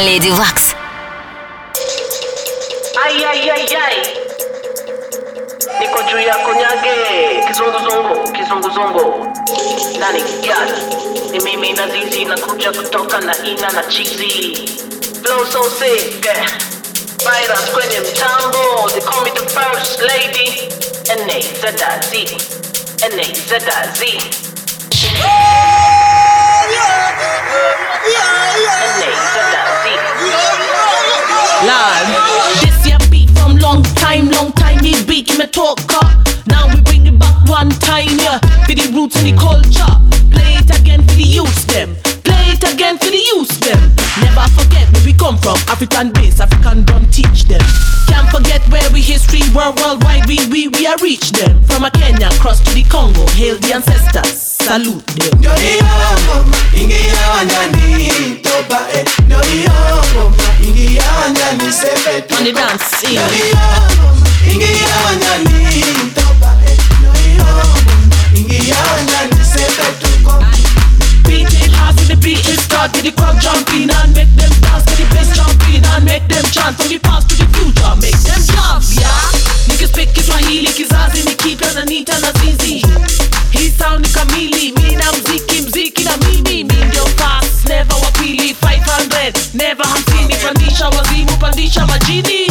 Леди Вакс. Ayayayay. Niko juu ya konyage kizunguzungu kizunguzungu nani gani ni mimi na zizi na kuja kutoka na ina na chizi flow so sick eh. virus kwenye mtambo they call me the first lady N-A-Z-I-Z N-A-Z-I-Z N-A-Z-I-Z Live. This beat from long time, long time. He beat talk. Now we bring it back one time, yeah. For the roots and the culture. Play it again for the youth them. It again to the youth them. Never forget where we come from. African base, African drum teach them. Can't forget where we history, world worldwide. We we we are reach them. From a Kenya cross to the Congo, hail the ancestors. Salute them. On the dance scene. Beat is start Get the crowd jumping and make them dance Get the bass jumping and make them chant. From the past to the future, make them jump, yeah. Niggas speak Kiswahili, kizazi ni kipya na nita na zizi Hii sound ni na mziki, mziki na mimi Mi fast, never wapili 500, never hamsini Pandisha wazimu, pandisha majini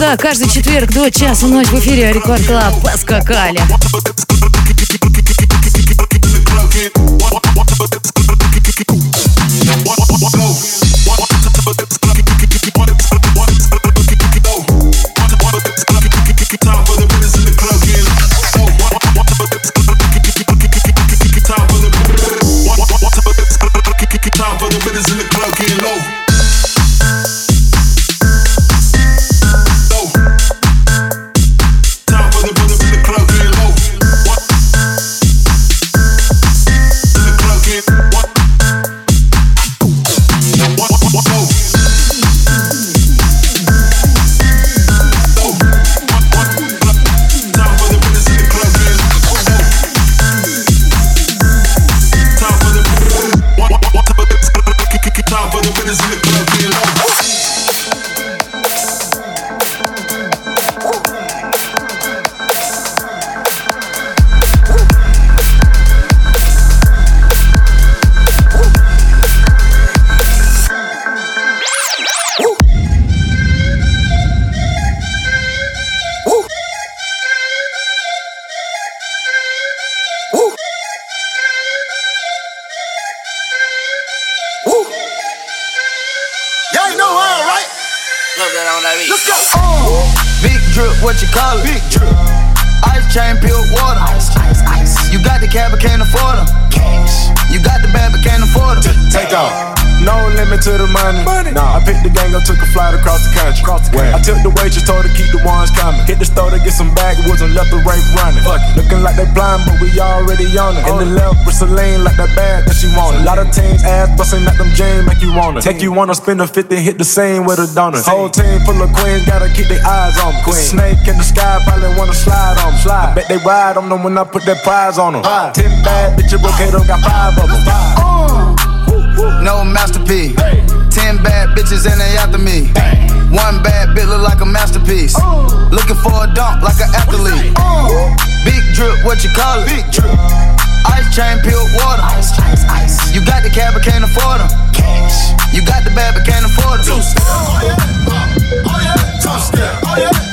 всегда, каждый четверг до часа ночи в эфире Рекорд Клаб. Поскакали. Took the waitress, told her keep the ones coming. Hit the store to get some backwoods and left the rape running. Fuck it. Looking like they blind, but we already on it. In the left with Celine, like that bag that she wanted. A lot of teams ass busting at them jeans, make you wanna. Take you wanna spend a 50, hit the same with a donut. Whole team full of queens, gotta keep their eyes on me. Queen. Snake in the sky, probably wanna slide on me. Slide. I bet they ride on them when I put that prize on them. Ten bad bitches, okay, don't got five of them. Five. No masterpiece. Ten bad bitches and they after me. I one bad bit look like a masterpiece. Ooh. Looking for a dunk like an athlete. Big drip, what you call it? Big drip. Ice chain, pure water. Ice, ice, ice. You got the cab, but can't afford them. Cash. You got the bag, but can't afford them. Two step, oh yeah, oh yeah, two step, oh yeah.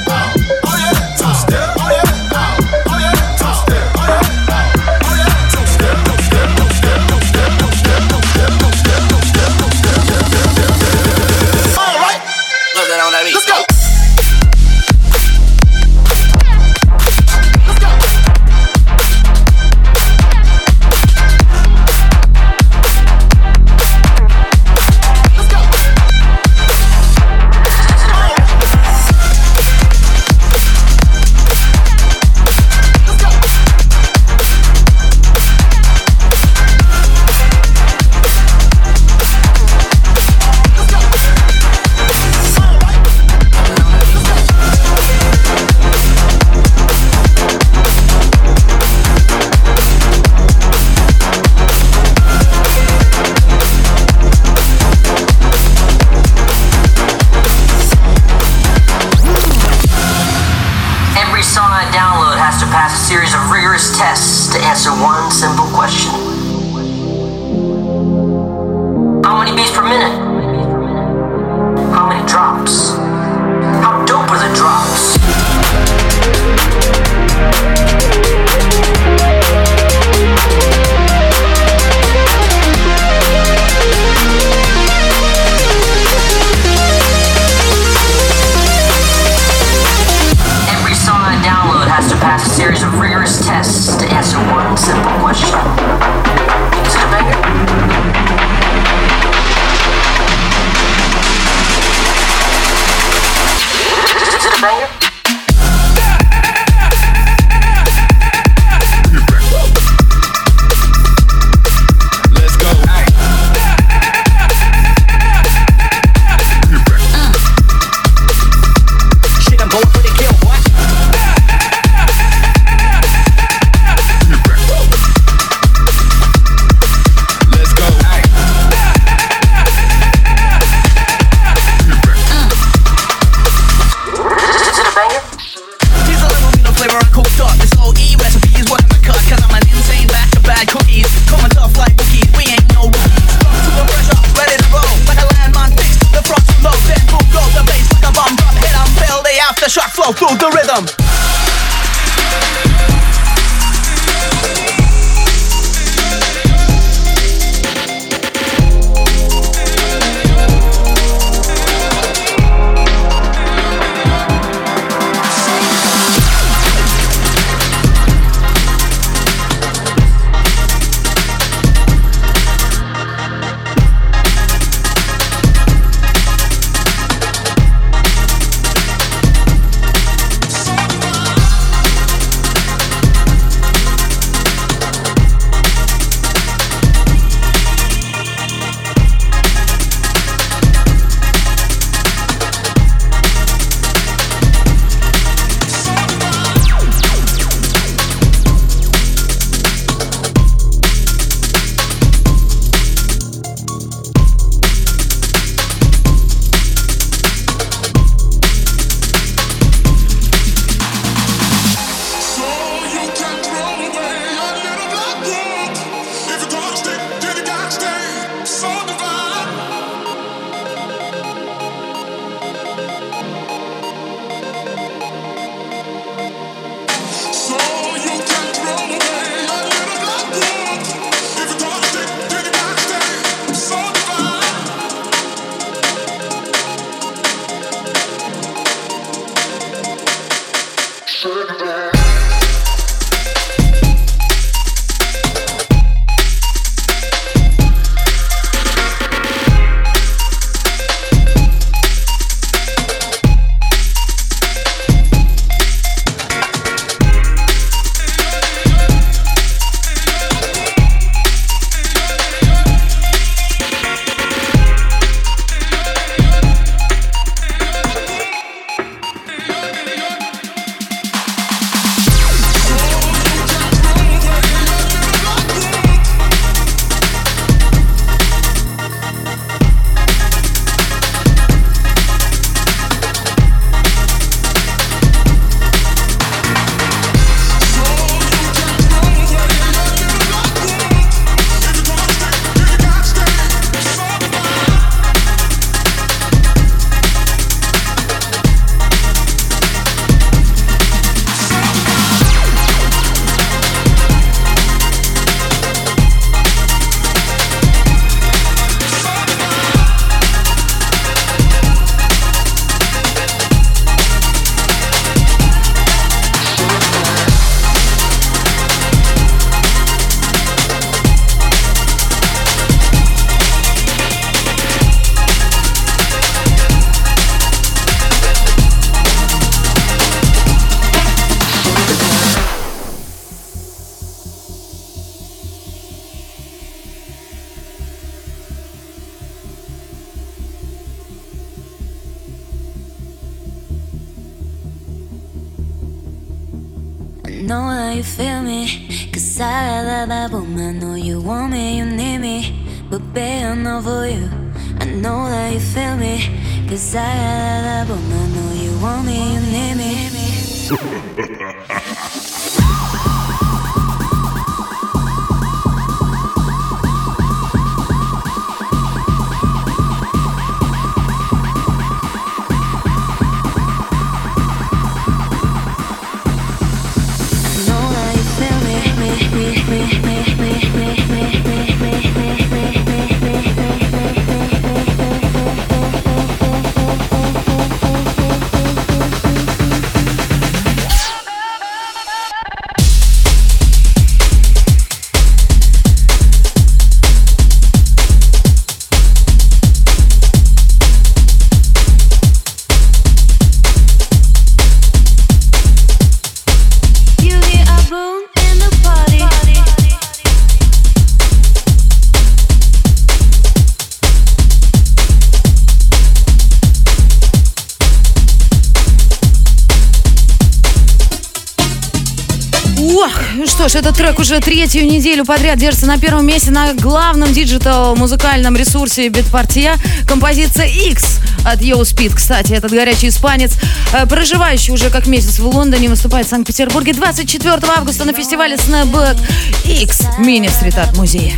Уже третью неделю подряд держится на первом месте на главном диджитал-музыкальном ресурсе Битпартия. Композиция X от Yo Speed. Кстати, этот горячий испанец, э, проживающий уже как месяц в Лондоне, выступает в Санкт-Петербурге 24 августа на фестивале Snapback X мини-стрит-арт музея.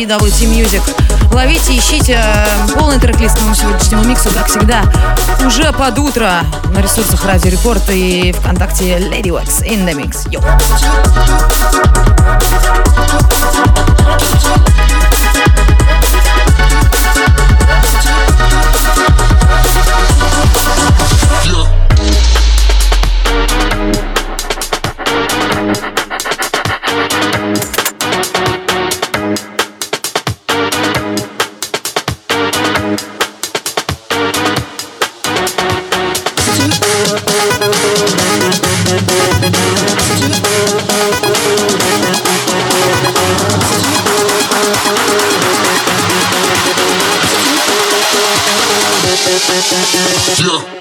BWT Music. Ловите, ищите э, полный трек-лист к моему сегодняшнему миксу, как всегда, уже под утро на ресурсах Радио Рекорд и ВКонтакте Lady Wax in the Mix. Yo. Yeah.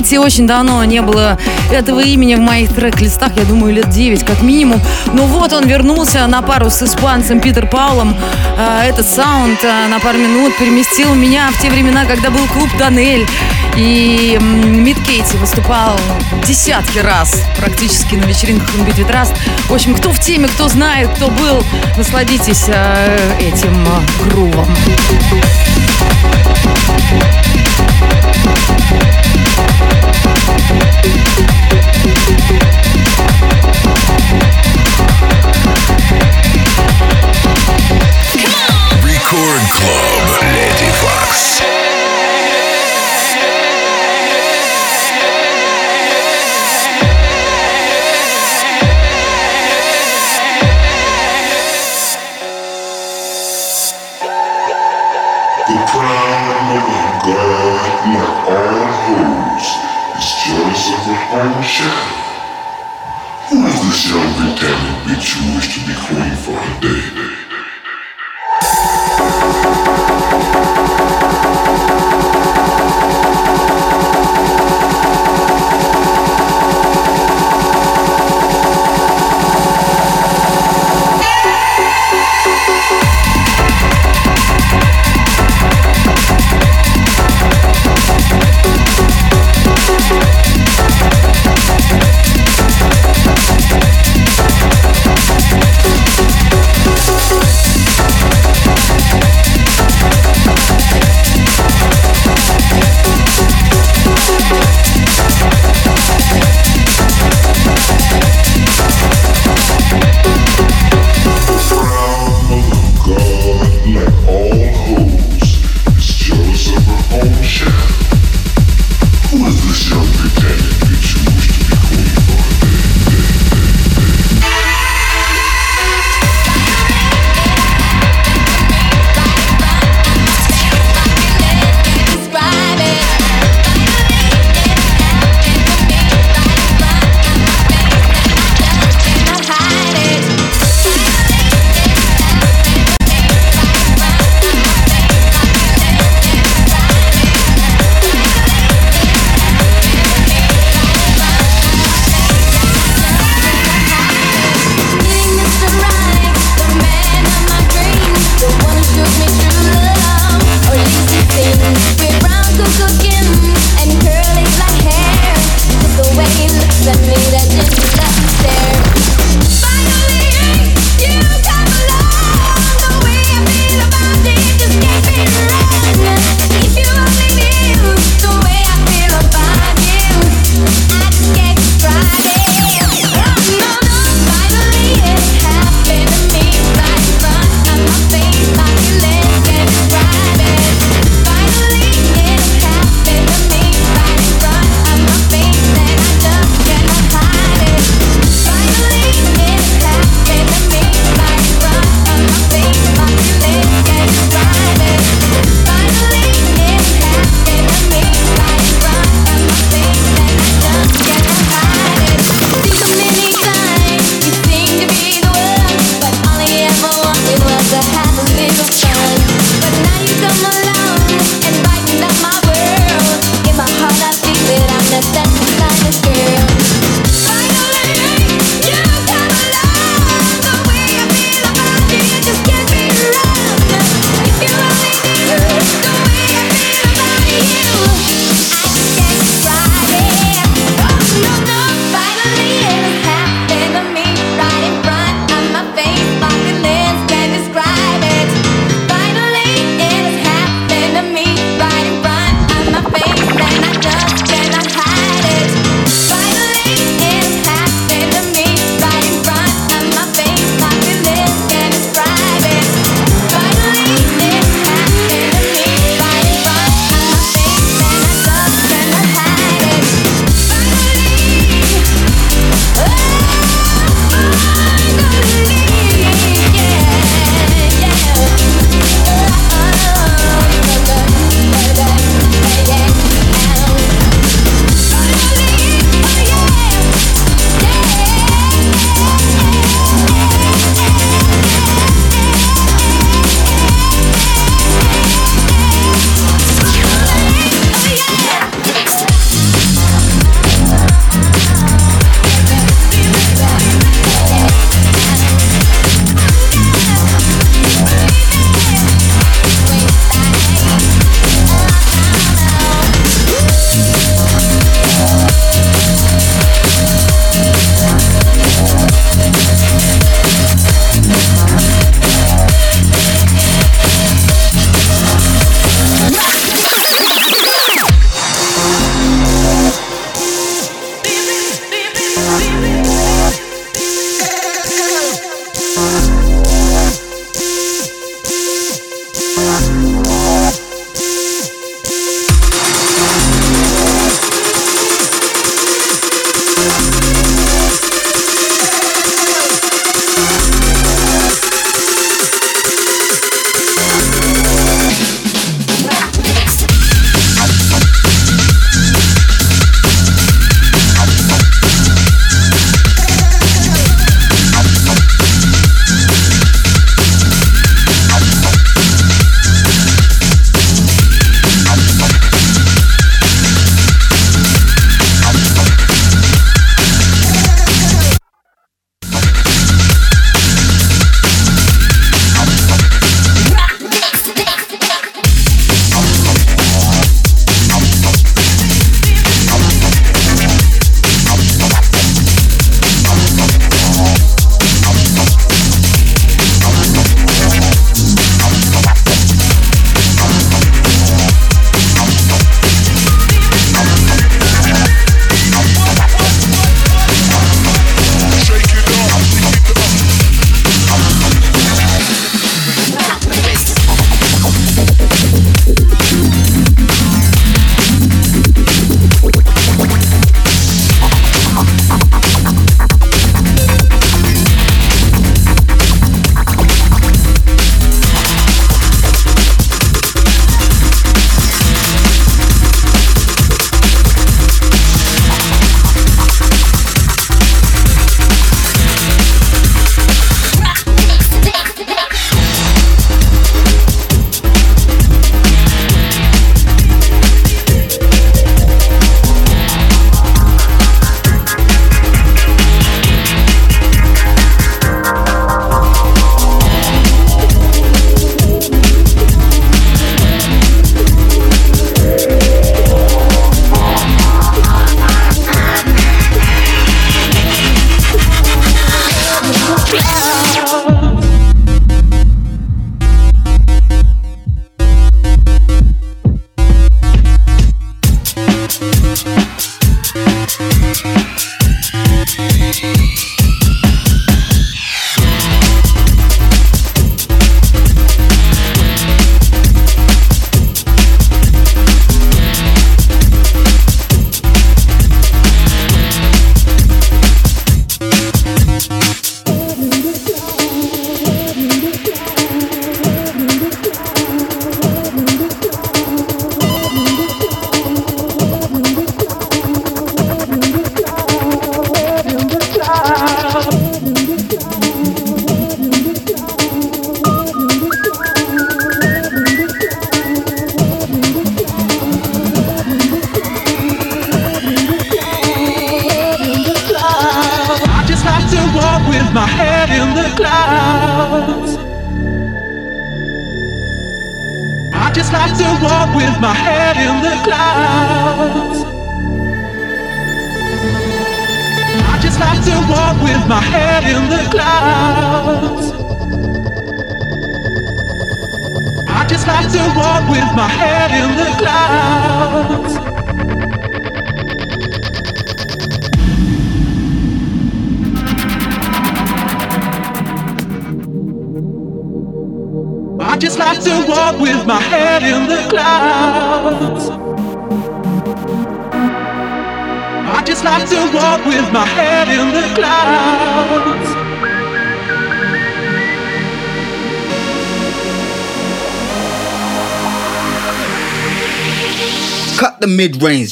Мидкити. Очень давно не было этого имени в моих трек-листах, я думаю, лет 9 как минимум. Но вот он вернулся на пару с испанцем Питер Паулом. А, Этот саунд а, на пару минут переместил меня в те времена, когда был клуб «Тоннель». И Мид Кейти выступал десятки раз практически на вечеринках на битве Траст. В общем, кто в теме, кто знает, кто был, насладитесь э, этим грувом. Record Thank you.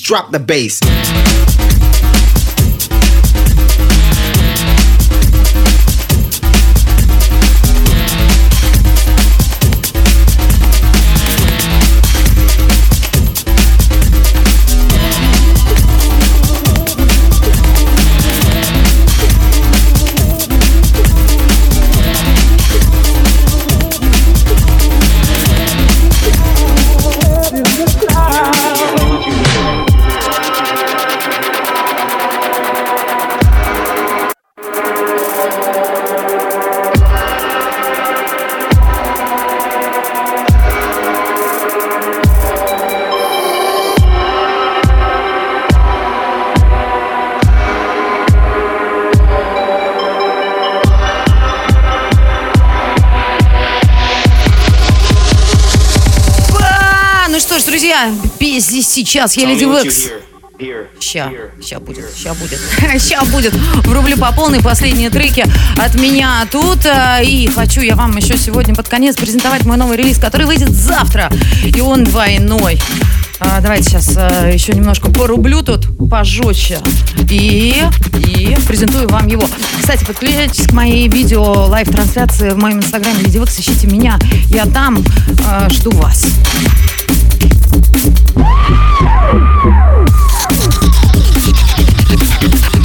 Drop the bass. Сейчас. Я Леди Векс. Ща, ща будет, ща будет, ща будет. Врублю по полной последние треки от меня тут. а, И хочу я вам еще сегодня под конец презентовать мой новый релиз, который выйдет завтра. И он двойной. А, давайте сейчас а, еще немножко порублю тут пожестче. И, и презентую вам его. Кстати, подключайтесь к моей видео лайв-трансляции в моем инстаграме Леди Векс. Ищите меня. Я там а, жду вас. Tell me what you hear.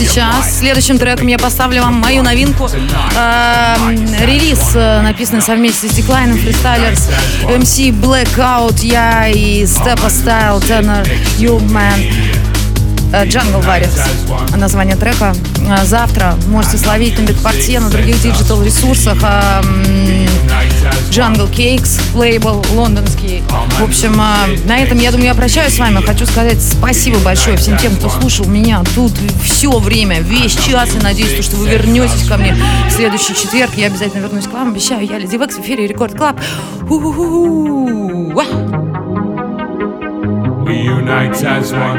Сейчас следующим треком я поставлю вам мою новинку. А, релиз, э, написанный совместно с Decline Freestylers, MC Blackout, я и Steppa Style, Tenor, You Man. э, Jungle Warriors. Название трека. А, Завтра можете словить на битпорте, на других диджитал ресурсах. а, Jungle Cakes, лейбл лондонский. В общем, а, на этом, я думаю, я прощаюсь с вами. Хочу сказать спасибо большое всем тем, кто слушал меня тут все время, весь час. И надеюсь, то, что вы вернетесь ко мне в следующий четверг. Я обязательно вернусь к вам. Обещаю, я Леди Векс в эфире Рекорд Клаб. We unite as one.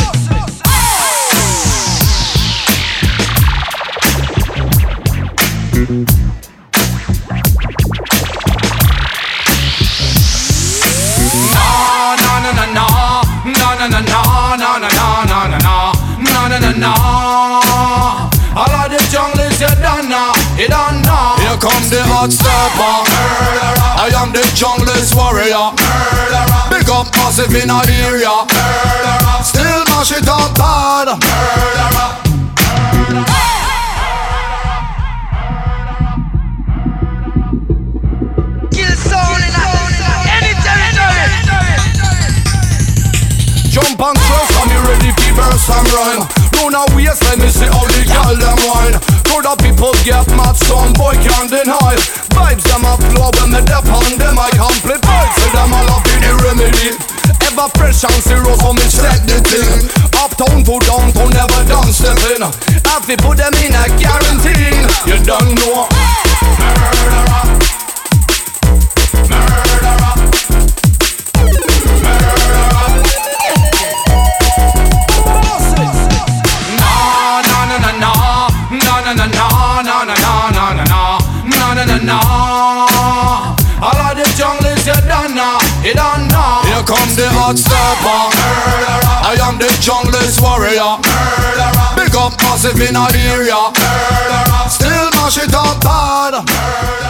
hot stepper. I am the jungle's warrior. Big up massive in our area. Still mash it up bad. Kill sound in any territory. Jump and trust, I'm ready for verse and rhyme. Do not waste, let me see how the girl them wine. Kaffeepott, gött Mattsson, pojkran den har Vibes am Abglauben mit der Pande, mein komplett Vibes mit der Malaf in die Remedy Ever fresh and zero som ett ständigt ting Uptown for downtown, never done stepping Att vi på den mina garantin You don't know. Murderer. No. All of the jungle is you done now, you done now. Here come the hot stepper. I am the jungle's warrior. Big up massive in our area. Still mash it up bad.